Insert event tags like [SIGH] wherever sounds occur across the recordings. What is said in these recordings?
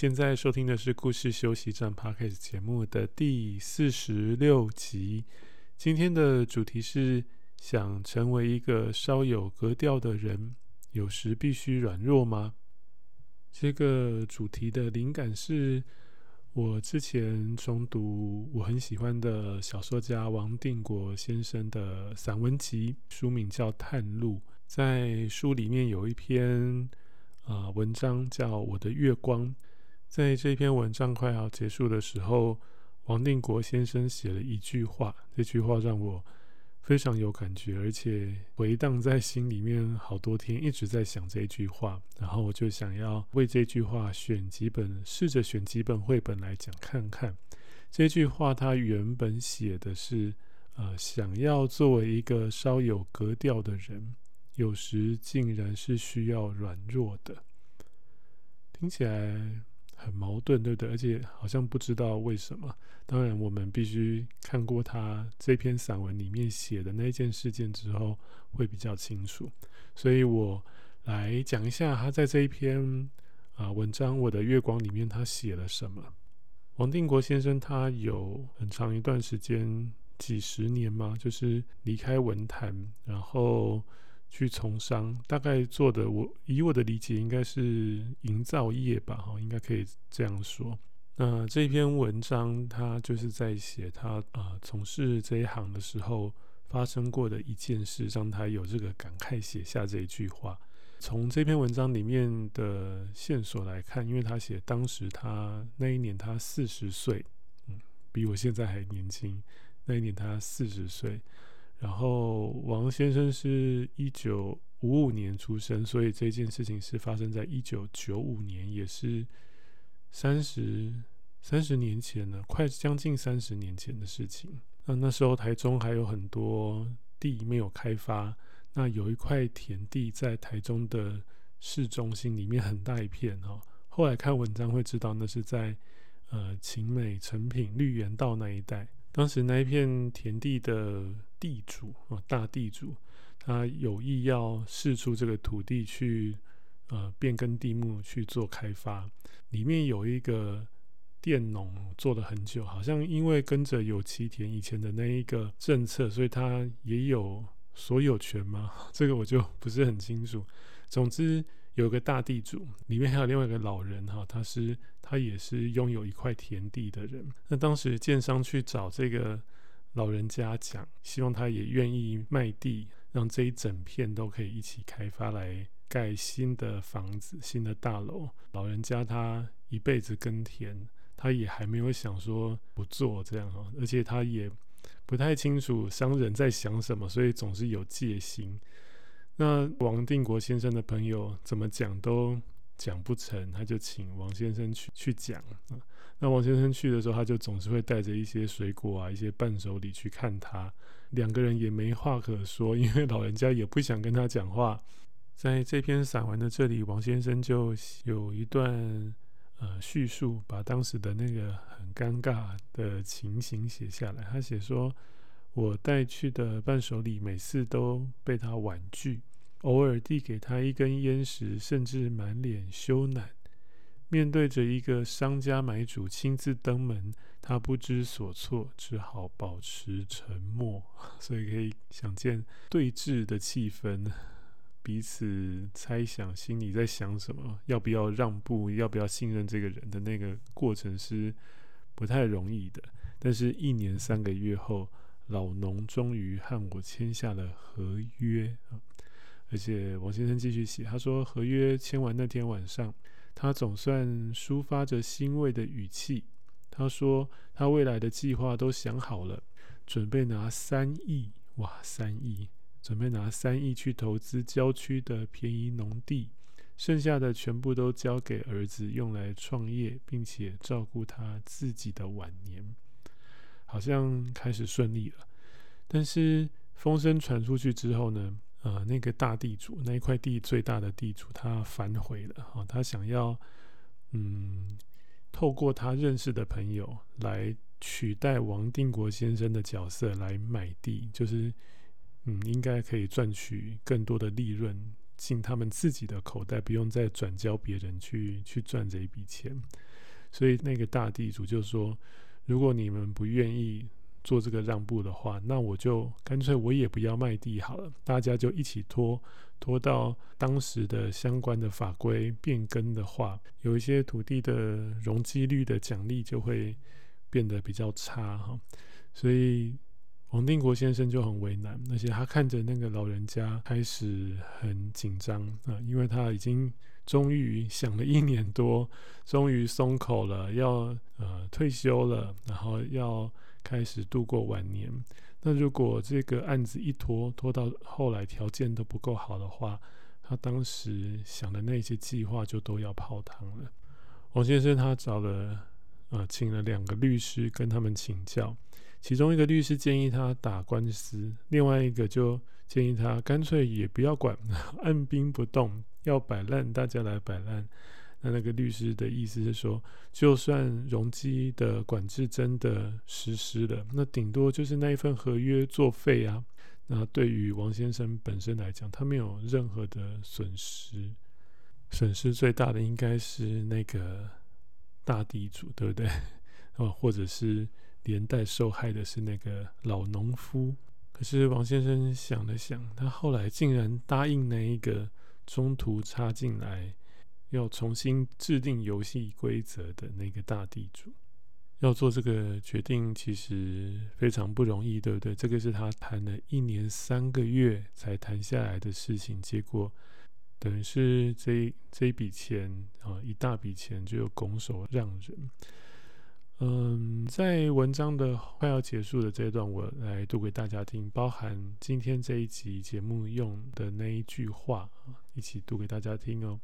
现在收听的是故事休息站 Podcast 节目的第四十六集。今天的主题是：想成为一个稍有格调的人，有时必须软弱吗？这个主题的灵感是我之前重读我很喜欢的小说家王定国先生的散文集，书名叫《探路》。在书里面有一篇啊、文章叫《我的月光》。在这篇文章快要结束的时候，王定国先生写了一句话，这句话让我非常有感觉，而且回荡在心里面好多天，一直在想这句话。然后我就想要为这句话选几本，试着选几本绘本来讲看看。这句话它原本写的是，呃，想要作为一个稍有格调的人，有时竟然是需要软弱的，听起来。很矛盾，对不对？而且好像不知道为什么。当然，我们必须看过他这篇散文里面写的那件事件之后，会比较清楚。所以我来讲一下他在这一篇啊、文章《我的月光》里面他写了什么。王定国先生他有很长一段时间，几十年嘛，就是离开文坛，然后。去从商，大概做的我以我的理解应该是营造业吧，哈，应该可以这样说。那这篇文章他就是在写他啊、从事这一行的时候发生过的一件事，让他有这个感慨，写下这一句话。从这篇文章里面的线索来看，因为他写当时他那一年他四十岁，嗯，比我现在还年轻。那一年他四十岁。然后王先生是一九五五年出生，所以这件事情是发生在一九九五年，也是三十三十年前了，快将近三十年前的事情。那那时候台中还有很多地没有开发，那有一块田地在台中的市中心里面，很大一片哈。后来看文章会知道，那是在呃晴美、成品、绿园道那一带。当时那一片田地的地主啊，大地主，他有意要释出这个土地去，呃，变更地目去做开发。里面有一个佃农做了很久，好像因为跟着有期田以前的那一个政策，所以他也有所有权吗？[LAUGHS] 这个我就不是很清楚。总之。有个大地主，里面还有另外一个老人哈，他是他也是拥有一块田地的人。那当时建商去找这个老人家讲，希望他也愿意卖地，让这一整片都可以一起开发来盖新的房子、新的大楼。老人家他一辈子耕田，他也还没有想说不做这样哈，而且他也不太清楚商人在想什么，所以总是有戒心。那王定国先生的朋友怎么讲都讲不成，他就请王先生去去讲啊。那王先生去的时候，他就总是会带着一些水果啊、一些伴手礼去看他。两个人也没话可说，因为老人家也不想跟他讲话。在这篇散文的这里，王先生就有一段呃叙述，把当时的那个很尴尬的情形写下来。他写说：“我带去的伴手礼，每次都被他婉拒。”偶尔递给他一根烟时，甚至满脸羞赧。面对着一个商家买主亲自登门，他不知所措，只好保持沉默。[LAUGHS] 所以可以想见对峙的气氛，彼此猜想心里在想什么，要不要让步，要不要信任这个人的那个过程是不太容易的。但是，一年三个月后，老农终于和我签下了合约。而且王先生继续写，他说：“合约签完那天晚上，他总算抒发着欣慰的语气。他说他未来的计划都想好了，准备拿三亿，哇，三亿，准备拿三亿去投资郊区的便宜农地，剩下的全部都交给儿子用来创业，并且照顾他自己的晚年，好像开始顺利了。但是风声传出去之后呢，呃，那个大地主，那一块地最大的地主，他反悔了，哈，他想要，嗯，透过他认识的朋友来取代王定国先生的角色来买地，就是，嗯，应该可以赚取更多的利润。进他们自己的口袋，不用再转交别人去去赚这一笔钱。所以那个大地主就说：“如果你们不愿意做这个让步的话，那我就干脆我也不要卖地好了。大家就一起拖拖到当时的相关的法规变更的话，有一些土地的容积率的奖励就会变得比较差哈。所以。”王定国先生就很为难，而且他看着那个老人家开始很紧张啊，因为他已经终于想了一年多，终于松口了，要呃退休了，然后要开始度过晚年。那如果这个案子一拖拖到后来条件都不够好的话，他当时想的那些计划就都要泡汤了。王先生他找了呃请了两个律师跟他们请教。其中一个律师建议他打官司，另外一个就建议他干脆也不要管，按兵不动，要摆烂大家来摆烂。那那个律师的意思是说，就算容积的管制真的实施了，那顶多就是那一份合约作废啊。那对于王先生本身来讲，他没有任何的损失，损失最大的应该是那个大地主，对不对？[LAUGHS] 哦，或者是。连带受害的是那个老农夫。可是王先生想了想，他后来竟然答应那一个中途插进来，要重新制定游戏规则的那个大地主。要做这个决定，其实非常不容易，对不对？这个是他谈了一年三个月才谈下来的事情，结果等于是这这笔钱啊，一大笔钱就拱手让人。嗯，在文章的快要结束的这一段，我来读给大家听，包含今天这一集节目用的那一句话，一起读给大家听哦。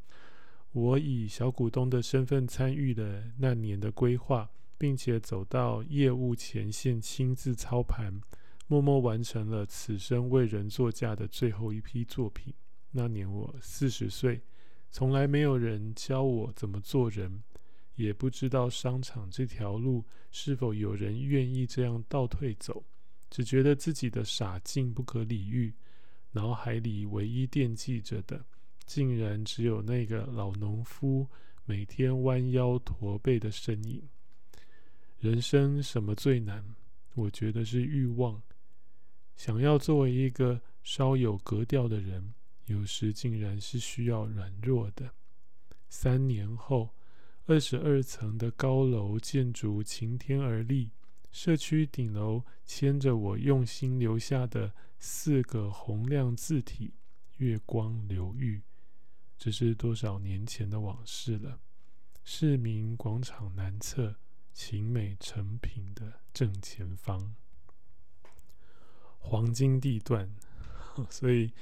我以小股东的身份参与了那年的规划，并且走到业务前线，亲自操盘，默默完成了此生为人作嫁的最后一批作品。那年我四十岁，从来没有人教我怎么做人。也不知道商场这条路是否有人愿意这样倒退走，只觉得自己的傻劲不可理喻，脑海里唯一惦记着的，竟然只有那个老农夫每天弯腰驼背的身影。人生什么最难？我觉得是欲望。想要作为一个稍有格调的人，有时竟然是需要软弱的。三年后。二十二层的高楼建筑擎天而立，社区顶楼牵着我用心留下的四个洪亮字体“月光流域”，这是多少年前的往事了。市民广场南侧晴美成品的正前方，黄金地段。[LAUGHS] 所以，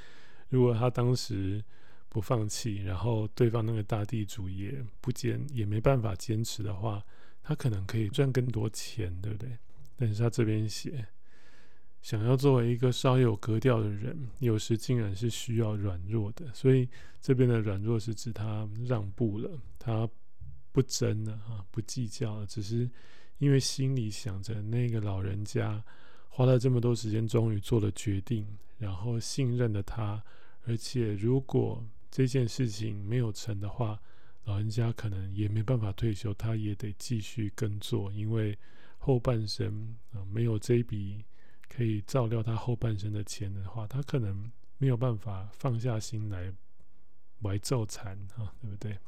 如果他当时。不放弃，然后对方那个大地主也不坚，也没办法坚持的话，他可能可以赚更多钱，对不对？但是他这边写，想要作为一个稍有格调的人，有时竟然是需要软弱的。所以这边的软弱是指他让步了，他不争了啊，不计较了，只是因为心里想着那个老人家花了这么多时间，终于做了决定，然后信任了他，而且如果这件事情没有成的话，老人家可能也没办法退休，他也得继续耕作，因为后半生啊、没有这笔可以照料他后半生的钱的话，他可能没有办法放下心来怀奏残啊，对不对？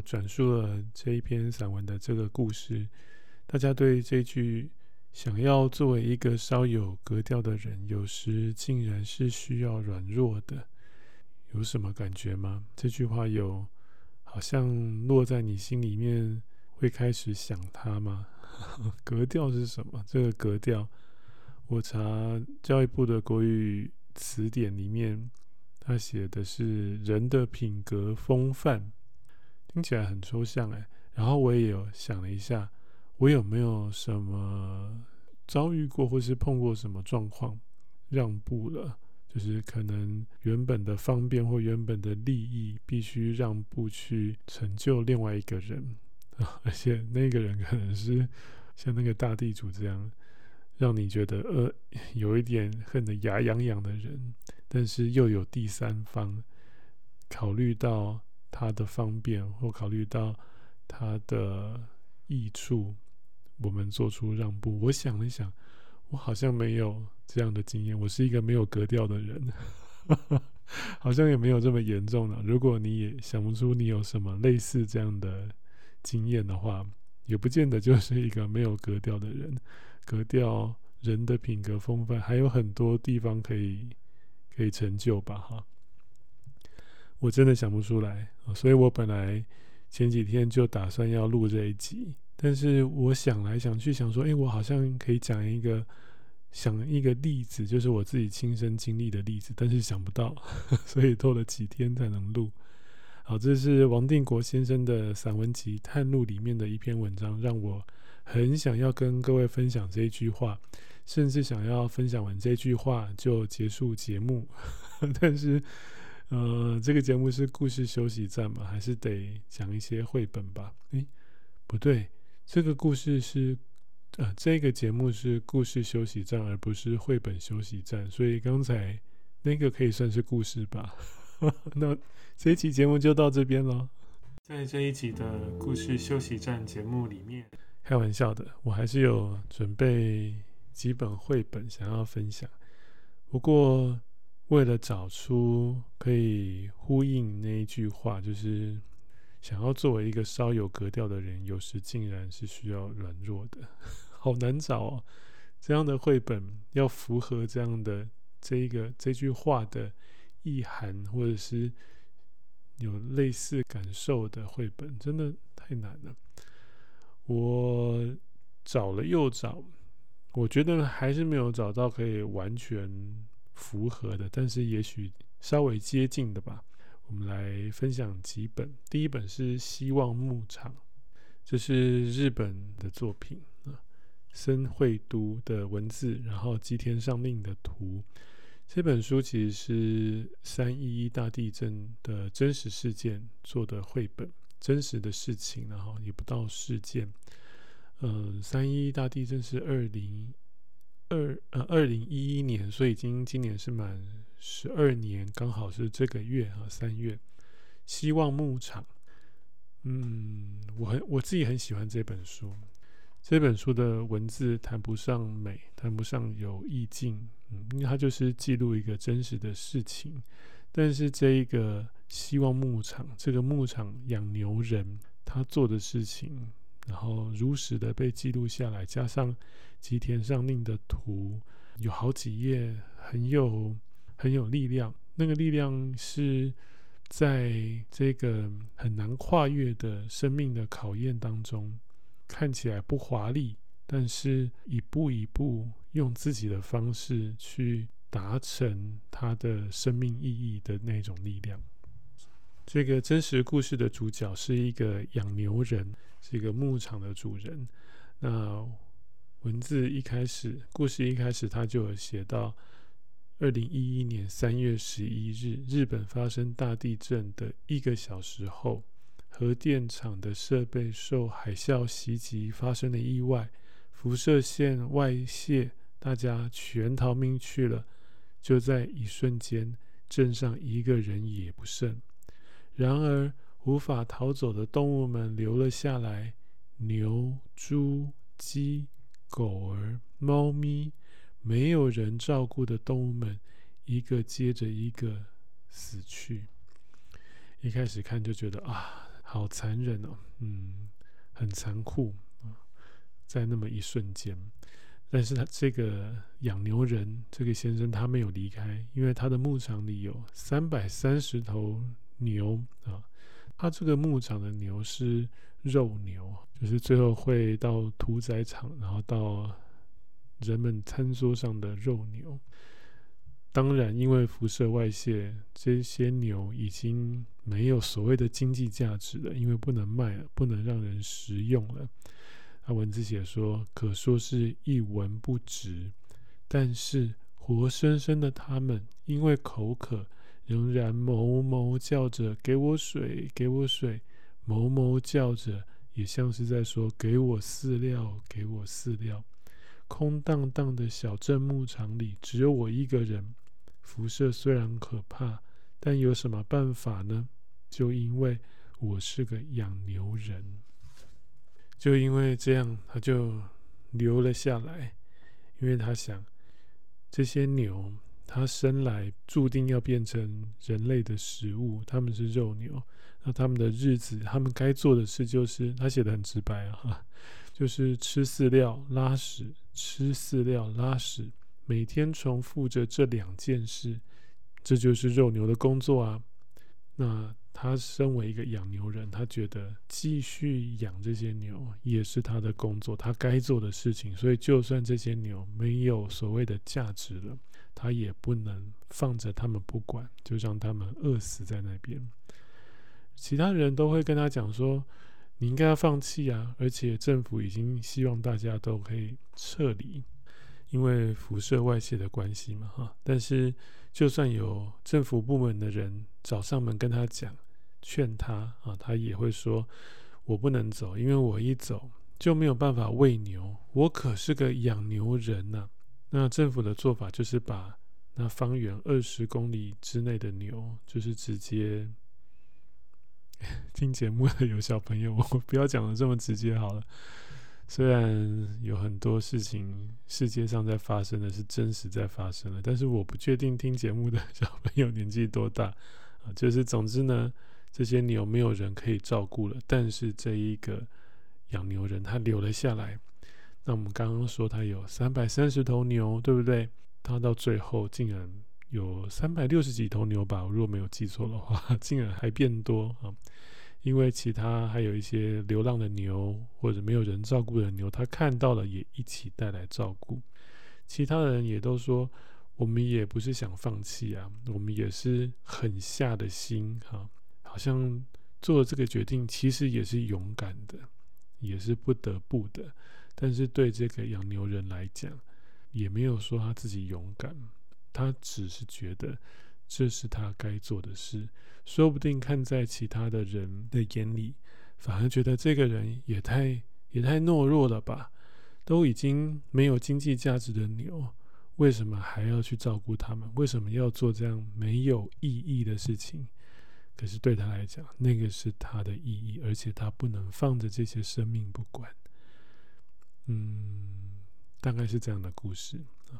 转述了这一篇散文的这个故事，大家对这句想要作为一个稍有格调的人，有时竟然是需要软弱的。有什么感觉吗？这句话有好像落在你心里面，会开始想它吗？[LAUGHS] 格调是什么？这个格调，我查教育部的国语词典里面，他写的是人的品格风范，听起来很抽象哎。然后我也有想了一下，我有没有什么遭遇过或是碰过什么状况，让步了？就是可能原本的方便或原本的利益，必须让步去成就另外一个人，[LAUGHS] 而且那个人可能是像那个大地主这样，让你觉得呃有一点恨得牙痒痒的人，但是又有第三方考虑到他的方便或考虑到他的益处，我们做出让步。我想了想，我好像没有。这样的经验，我是一个没有格调的人，[LAUGHS] 好像也没有这么严重了。如果你也想不出你有什么类似这样的经验的话，也不见得就是一个没有格调的人。格调，人的品格风范还有很多地方可以可以成就吧？哈，我真的想不出来，所以我本来前几天就打算要录这一集，但是我想来想去，想说，诶，我好像可以讲一个。想一个例子，就是我自己亲身经历的例子，但是想不到，[LAUGHS] 所以拖了几天才能录。好，这是王定国先生的散文集《探路》里面的一篇文章，让我很想要跟各位分享这一句话，甚至想要分享完这句话就结束节目。[LAUGHS] 但是，呃，这个节目是故事休息站嘛，还是得讲一些绘本吧？诶，不对，这个故事是。啊，这个节目是故事休息站，而不是绘本休息站，所以刚才那个可以算是故事吧。[LAUGHS] 那这一期节目就到这边了。在这一集的故事休息站节目里面，开玩笑的，我还是有准备几本绘本想要分享。不过，为了找出可以呼应那一句话，就是。想要作为一个稍有格调的人，有时竟然是需要软弱的，[LAUGHS] 好难找哦。这样的绘本要符合这样的这一个这句话的意涵，或者是有类似感受的绘本，真的太难了。我找了又找，我觉得还是没有找到可以完全符合的，但是也许稍微接近的吧。我们来分享几本。第一本是《希望牧场》，这是日本的作品啊，森绘都的文字，然后吉田上令的图。这本书其实是三一一大地震的真实事件做的绘本，真实的事情，然后也不到事件。嗯、三一一大地震是二零二呃二零一一年，所以今今年是满。十二年，刚好是这个月啊，三月。希望牧场，嗯，我很我自己很喜欢这本书。这本书的文字谈不上美，谈不上有意境，嗯，因为它就是记录一个真实的事情。但是这一个希望牧场，这个牧场养牛人他做的事情，然后如实的被记录下来，加上吉田上令的图，有好几页，很有。很有力量，那个力量是在这个很难跨越的生命的考验当中，看起来不华丽，但是一步一步用自己的方式去达成他的生命意义的那种力量。这个真实故事的主角是一个养牛人，是一个牧场的主人。那文字一开始，故事一开始他就有写到。二零一一年三月十一日，日本发生大地震的一个小时后，核电厂的设备受海啸袭击，发生了意外，辐射线外泄，大家全逃命去了。就在一瞬间，镇上一个人也不剩。然而，无法逃走的动物们留了下来：牛、猪、鸡、狗儿、猫咪。没有人照顾的动物们，一个接着一个死去。一开始看就觉得啊，好残忍哦，嗯，很残酷啊，在那么一瞬间。但是他这个养牛人这个先生他没有离开，因为他的牧场里有三百三十头牛啊。他这个牧场的牛是肉牛，就是最后会到屠宰场，然后到人们餐桌上的肉牛。当然，因为辐射外泄，这些牛已经没有所谓的经济价值了，因为不能卖了，不能让人食用了。他文字写说，可说是一文不值。但是活生生的他们，因为口渴，仍然哞哞叫着“给我水，给我水”，哞哞叫着，也像是在说“给我饲料，给我饲料”。空荡荡的小镇牧场里，只有我一个人。辐射虽然可怕，但有什么办法呢？就因为我是个养牛人，就因为这样，他就留了下来。因为他想，这些牛，他生来注定要变成人类的食物，他们是肉牛。那他们的日子，他们该做的事就是，他写的很直白啊，[LAUGHS] 就是吃饲料、拉屎，吃饲料、拉屎。每天重复着这两件事，这就是肉牛的工作啊。那他身为一个养牛人，他觉得继续养这些牛也是他的工作，他该做的事情。所以，就算这些牛没有所谓的价值了，他也不能放着他们不管，就让他们饿死在那边。其他人都会跟他讲说：“你应该要放弃啊！”而且政府已经希望大家都可以撤离。因为辐射外泄的关系嘛，哈，但是就算有政府部门的人找上门跟他讲，劝他啊，他也会说：“我不能走，因为我一走就没有办法喂牛，我可是个养牛人呐。”那政府的做法就是把那方圆二十公里之内的牛，就是直接 [LAUGHS] 听节目的有小朋友，[LAUGHS] 我不要讲的这么直接好了。虽然有很多事情世界上在发生的是真实在发生的，但是我不确定听节目的小朋友年纪多大啊。就是总之呢，这些牛没有人可以照顾了，但是这一个养牛人他留了下来。那我们刚刚说他有三百三十头牛，对不对？他到最后竟然有三百六十几头牛吧？我如果没有记错的话，[LAUGHS] 竟然还变多啊！因为其他还有一些流浪的牛，或者没有人照顾的牛，他看到了也一起带来照顾。其他人也都说，我们也不是想放弃啊，我们也是狠下的心哈，好像做了这个决定，其实也是勇敢的，也是不得不的。但是对这个养牛人来讲，也没有说他自己勇敢，他只是觉得。这是他该做的事，说不定看在其他的人的眼里，反而觉得这个人也太也太懦弱了吧？都已经没有经济价值的牛，为什么还要去照顾他们？为什么要做这样没有意义的事情？可是对他来讲，那个是他的意义，而且他不能放着这些生命不管。嗯，大概是这样的故事啊。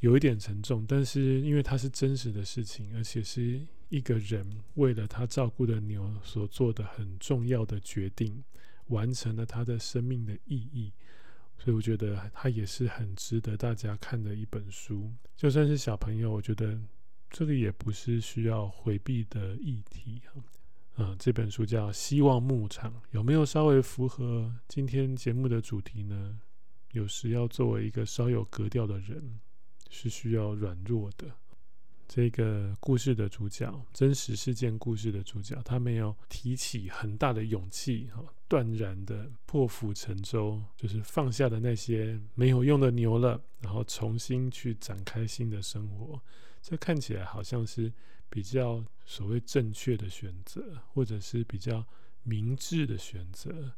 有一点沉重，但是因为它是真实的事情，而且是一个人为了他照顾的牛所做的很重要的决定，完成了他的生命的意义，所以我觉得它也是很值得大家看的一本书。就算是小朋友，我觉得这里也不是需要回避的议题。嗯，这本书叫《希望牧场》，有没有稍微符合今天节目的主题呢？有时要作为一个稍有格调的人。是需要软弱的。这个故事的主角，真实事件故事的主角，他没有提起很大的勇气，哈，断然的破釜沉舟，就是放下的那些没有用的牛了，然后重新去展开新的生活。这看起来好像是比较所谓正确的选择，或者是比较明智的选择，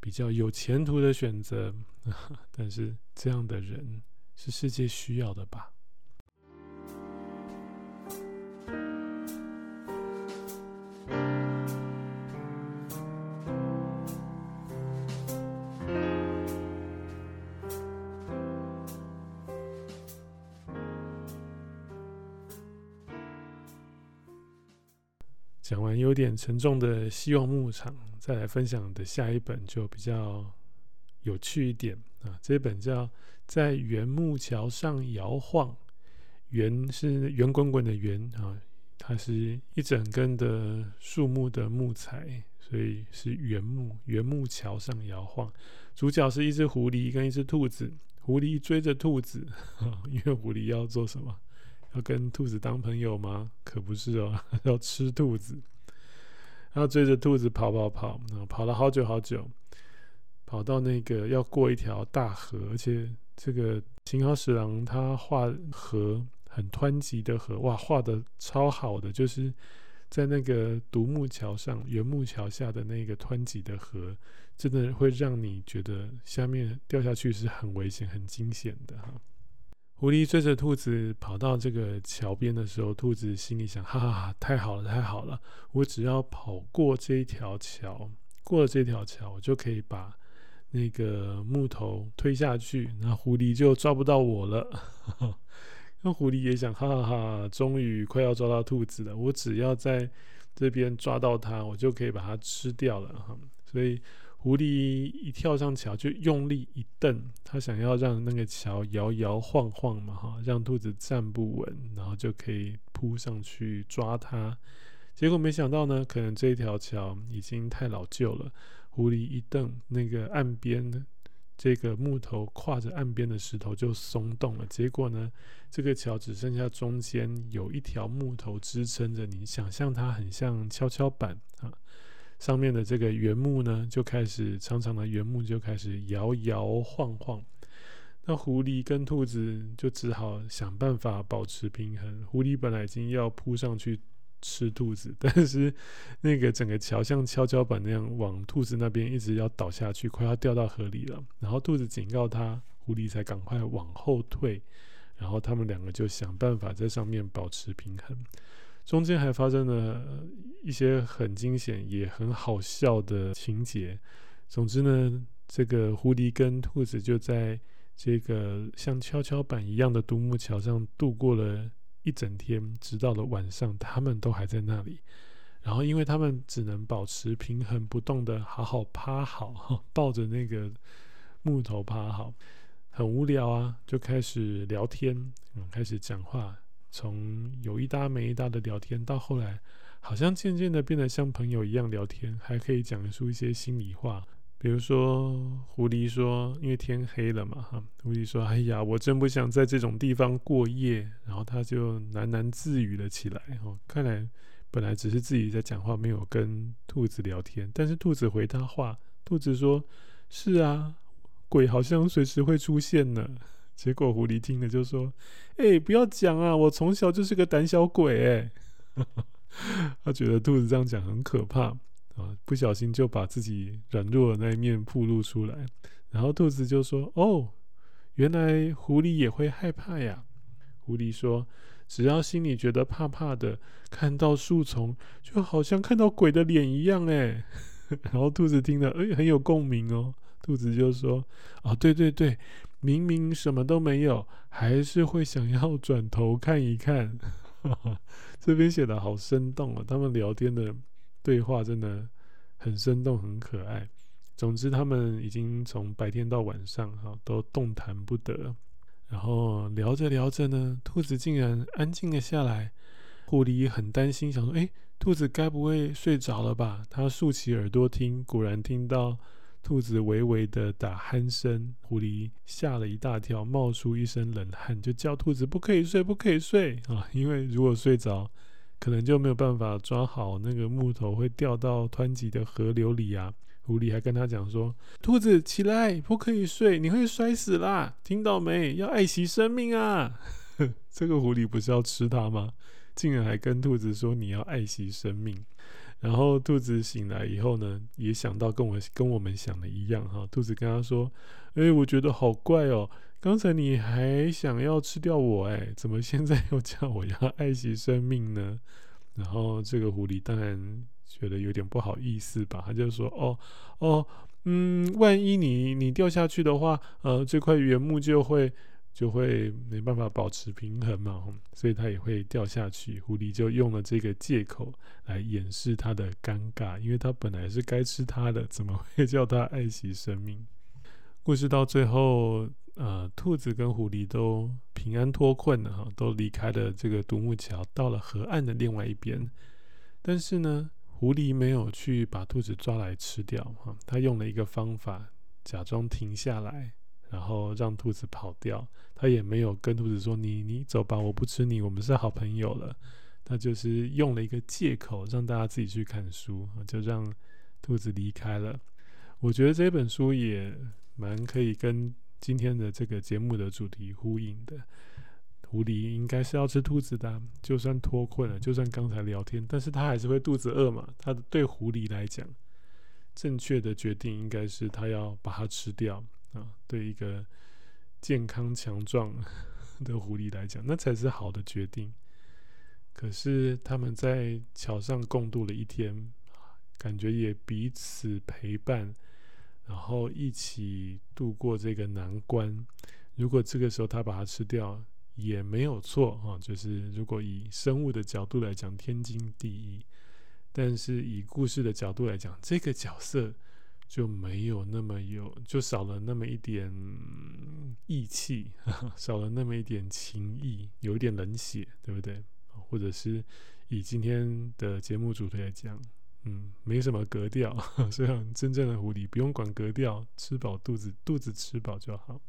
比较有前途的选择。[LAUGHS] 但是这样的人。是世界需要的吧？点沉重的希望牧场，再来分享的下一本就比较有趣一点啊。这本叫《在圆木桥上摇晃》，圆是圆滚滚的圆啊，它是一整根的树木的木材，所以是圆木。圆木桥上摇晃，主角是一只狐狸跟一只兔子。狐狸追着兔子，因为狐狸要做什么？要跟兔子当朋友吗？可不是哦，[LAUGHS] 要吃兔子。然后追着兔子跑跑跑，跑了好久好久，跑到那个要过一条大河，而且这个金好十郎他画河很湍急的河，哇，画的超好的，就是在那个独木桥上、圆木桥下的那个湍急的河。真的会让你觉得下面掉下去是很危险、很惊险的哈。狐狸追着兔子跑到这个桥边的时候，兔子心里想：哈哈哈，太好了，太好了！我只要跑过这一条桥，过了这条桥，我就可以把那个木头推下去，那狐狸就抓不到我了。[LAUGHS] 那狐狸也想：哈哈哈，终于快要抓到兔子了！我只要在这边抓到它，我就可以把它吃掉了哈。所以。狐狸一跳上桥就用力一蹬，他想要让那个桥摇摇晃晃嘛，哈，让兔子站不稳，然后就可以扑上去抓它。结果没想到呢，可能这条桥已经太老旧了。狐狸一蹬，那个岸边这个木头跨着岸边的石头就松动了。结果呢，这个桥只剩下中间有一条木头支撑着。你想象它很像跷跷板啊。上面的这个原木呢，就开始长长的原木就开始摇摇晃晃。那狐狸跟兔子就只好想办法保持平衡。狐狸本来已经要扑上去吃兔子，[LAUGHS] 但是那个整个桥像跷跷板那样往兔子那边一直要倒下去，快要掉到河里了。然后兔子警告他，狐狸才赶快往后退。然后他们两个就想办法在上面保持平衡。中间还发生了一些很惊险也很好笑的情节。总之呢，这个狐狸跟兔子就在这个像跷跷板一样的独木桥上度过了一整天，直到了晚上，他们都还在那里。然后，因为他们只能保持平衡不动的好好趴好，[LAUGHS] 抱着那个木头趴好，很无聊啊，就开始聊天，嗯，开始讲话。从有一搭没一搭的聊天，到后来好像渐渐的变得像朋友一样聊天，还可以讲述一些心里话。比如说，狐狸说：“因为天黑了嘛，哈。”狐狸说：“哎呀，我真不想在这种地方过夜。”然后他就喃喃自语了起来。哦，看来本来只是自己在讲话，没有跟兔子聊天。但是兔子回他话，兔子说：“是啊，鬼好像随时会出现呢。”结果狐狸听了就说：“哎、不要讲啊，我从小就是个胆小鬼。”哎，他觉得兔子这样讲很可怕啊，不小心就把自己软弱的那一面暴露出来。然后兔子就说：“哦，原来狐狸也会害怕呀。”狐狸说：“只要心里觉得怕怕的，看到树丛就好像看到鬼的脸一样。”哎，然后兔子听了，哎，很有共鸣哦。兔子就说：“哦，对对对。”明明什么都没有，还是会想要转头看一看。[LAUGHS] 这边写的好生动啊，他们聊天的对话真的很生动，很可爱。总之，他们已经从白天到晚上哈都动弹不得。然后聊着聊着呢，兔子竟然安静了下来。狐狸很担心，想说：“诶，兔子该不会睡着了吧？”他竖起耳朵听，果然听到。兔子微微的打鼾声，狐狸吓了一大跳，冒出一身冷汗，就叫兔子不可以睡，不可以睡 [LAUGHS] 啊！因为如果睡着，可能就没有办法抓好那个木头，会掉到湍急的河流里啊。狐狸还跟他讲说：“兔子起来，不可以睡，你会摔死啦！听到没？要爱惜生命啊！” [LAUGHS] 这个狐狸不是要吃它吗？竟然还跟兔子说：“你要爱惜生命。”然后兔子醒来以后呢，也想到跟我跟我们想的一样哈。兔子跟他说：“哎，我觉得好怪哦，刚才你还想要吃掉我，哎，怎么现在又叫我要爱惜生命呢？”然后这个狐狸当然觉得有点不好意思吧，他就说：“哦哦，嗯，万一你你掉下去的话，呃，这块原木就会。”就会没办法保持平衡嘛，所以它也会掉下去。狐狸就用了这个借口来掩饰它的尴尬，因为它本来是该吃它的，怎么会 [LAUGHS] 叫它爱惜生命？故事到最后，呃，兔子跟狐狸都平安脱困了哈，都离开了这个独木桥，到了河岸的另外一边。但是呢，狐狸没有去把兔子抓来吃掉哈，他用了一个方法，假装停下来，然后让兔子跑掉。他也没有跟兔子说：“你你走吧，我不吃你，我们是好朋友了。”他就是用了一个借口，让大家自己去看书，就让兔子离开了。我觉得这本书也蛮可以跟今天的这个节目的主题呼应的。狐狸应该是要吃兔子的，就算脱困了，就算刚才聊天，但是他还是会肚子饿嘛。他对狐狸来讲，正确的决定应该是他要把它吃掉啊。对一个健康强壮的狐狸来讲，那才是好的决定。可是他们在桥上共度了一天，感觉也彼此陪伴，然后一起度过这个难关。如果这个时候他把它吃掉，也没有错哈，就是如果以生物的角度来讲，天经地义。但是以故事的角度来讲，这个角色就没有那么有，就少了那么一点义气，[LAUGHS] 少了那么一点情义，有一点冷血，对不对？或者是以今天的节目主题来讲，嗯，没什么格调，[LAUGHS] 所以真正的狐狸不用管格调，吃饱肚子，肚子吃饱就好。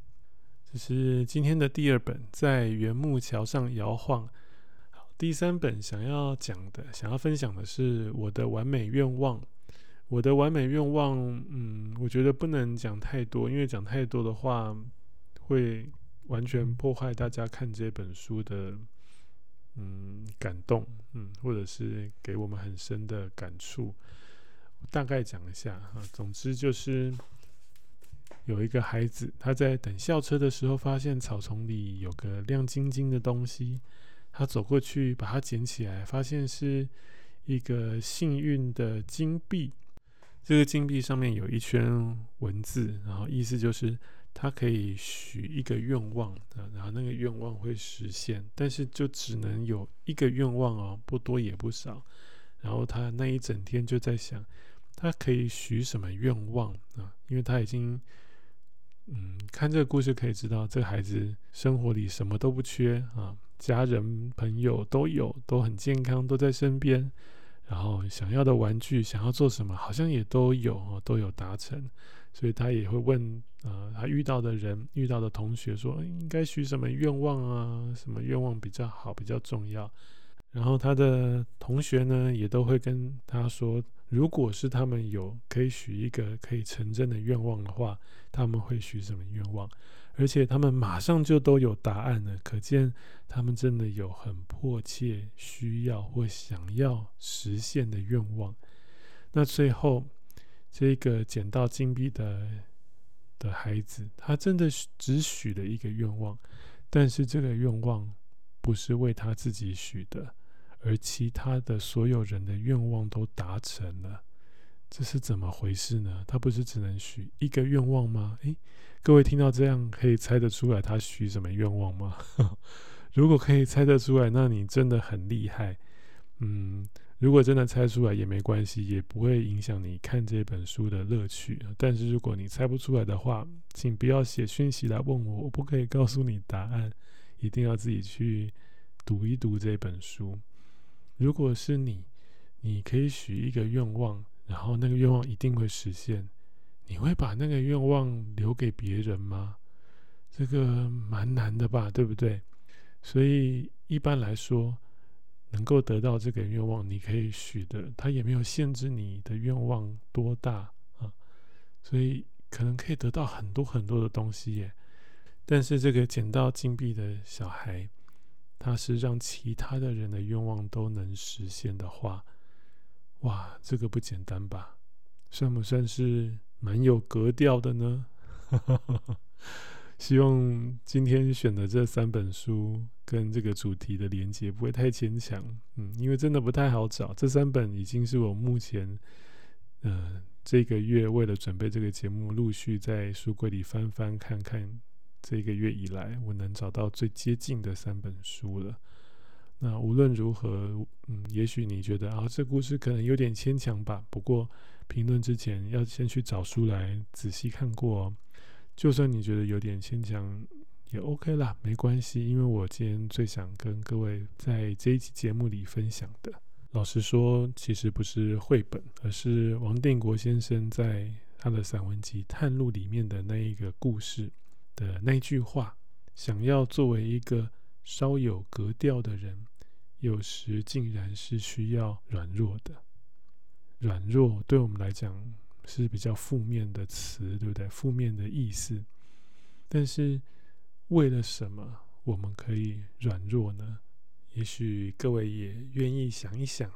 这是今天的第二本，在原木桥上摇晃。第三本想要讲的、想要分享的是我的完美愿望。我的完美愿望，嗯，我觉得不能讲太多，因为讲太多的话会完全破坏大家看这本书的，嗯，感动，嗯，或者是给我们很深的感触。大概讲一下哈，总之就是。有一个孩子，他在等校车的时候，发现草丛里有个亮晶晶的东西。他走过去，把它捡起来，发现是一个幸运的金币。这个金币上面有一圈文字，然后意思就是他可以许一个愿望，然后那个愿望会实现，但是就只能有一个愿望哦，不多也不少。然后他那一整天就在想，他可以许什么愿望啊？因为他已经。嗯，看这个故事可以知道，这个孩子生活里什么都不缺啊，家人朋友都有，都很健康，都在身边。然后想要的玩具，想要做什么，好像也都有，都有达成。所以他也会问呃，他遇到的人、遇到的同学说，应该许什么愿望啊？什么愿望比较好，比较重要？然后他的同学呢，也都会跟他说。如果是他们有可以许一个可以成真的愿望的话，他们会许什么愿望？而且他们马上就都有答案了，可见他们真的有很迫切需要或想要实现的愿望。那最后，这个捡到金币的的孩子，他真的只许了一个愿望，但是这个愿望不是为他自己许的。而其他的所有人的愿望都达成了，这是怎么回事呢？他不是只能许一个愿望吗？诶，各位听到这样可以猜得出来他许什么愿望吗？[LAUGHS] 如果可以猜得出来，那你真的很厉害。嗯，如果真的猜出来也没关系，也不会影响你看这本书的乐趣。但是如果你猜不出来的话，请不要写讯息来问我，我不可以告诉你答案，一定要自己去读一读这本书。如果是你，你可以许一个愿望，然后那个愿望一定会实现。你会把那个愿望留给别人吗？这个蛮难的吧，对不对？所以一般来说，能够得到这个愿望，你可以许的，它也没有限制你的愿望多大啊。所以可能可以得到很多很多的东西耶。但是这个捡到金币的小孩。他是让其他的人的愿望都能实现的话，哇，这个不简单吧？算不算是蛮有格调的呢？[LAUGHS] 希望今天选的这三本书跟这个主题的连接不会太牵强，嗯，因为真的不太好找。这三本已经是我目前，呃，这个月为了准备这个节目，陆续在书柜里翻翻看看。这个月以来，我能找到最接近的三本书了。那无论如何，嗯，也许你觉得啊，这故事可能有点牵强吧。不过，评论之前要先去找书来仔细看过哦。就算你觉得有点牵强，也 OK 啦，没关系。因为我今天最想跟各位在这一期节目里分享的，老实说，其实不是绘本，而是王定国先生在他的散文集《探路》里面的那一个故事的那句话：想要作为一个稍有格调的人，有时竟然是需要软弱的。软弱对我们来讲是比较负面的词，对不对？负面的意思。但是为了什么我们可以软弱呢？也许各位也愿意想一想。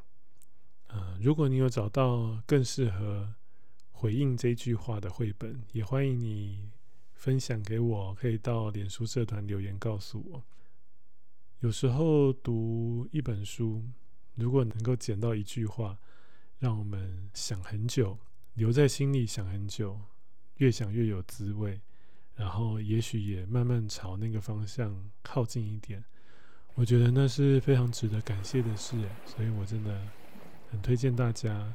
呃，如果你有找到更适合回应这句话的绘本，也欢迎你分享给我，可以到脸书社团留言告诉我。有时候读一本书，如果能够捡到一句话，让我们想很久，留在心里想很久，越想越有滋味，然后也许也慢慢朝那个方向靠近一点。我觉得那是非常值得感谢的事，所以我真的很推荐大家，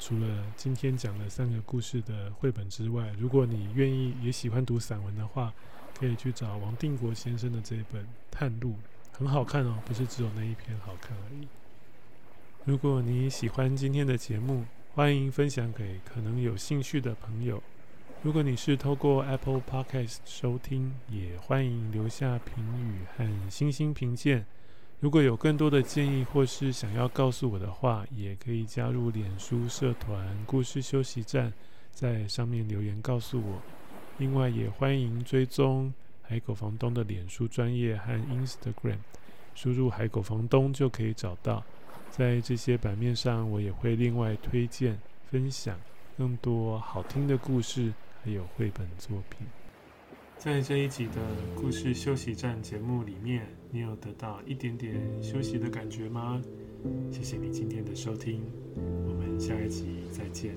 除了今天讲的三个故事的绘本之外，如果你愿意也喜欢读散文的话，可以去找王定国先生的这一本《探路》，很好看哦，不是只有那一篇好看而已。如果你喜欢今天的节目，欢迎分享给可能有兴趣的朋友。如果你是透过 Apple Podcast 收听，也欢迎留下评语和星星评鉴。如果有更多的建议或是想要告诉我的话，也可以加入脸书社团“故事休息站”，在上面留言告诉我。另外，也欢迎追踪海口房东的脸书专业和 instagram 输入海口房东就可以找到在这些版面上我也会另外推荐分享更多好听的故事还有绘本作品。在这一集的故事休息站节目里面你有得到一点点休息的感觉吗？谢谢你今天的收听我们下一集再见。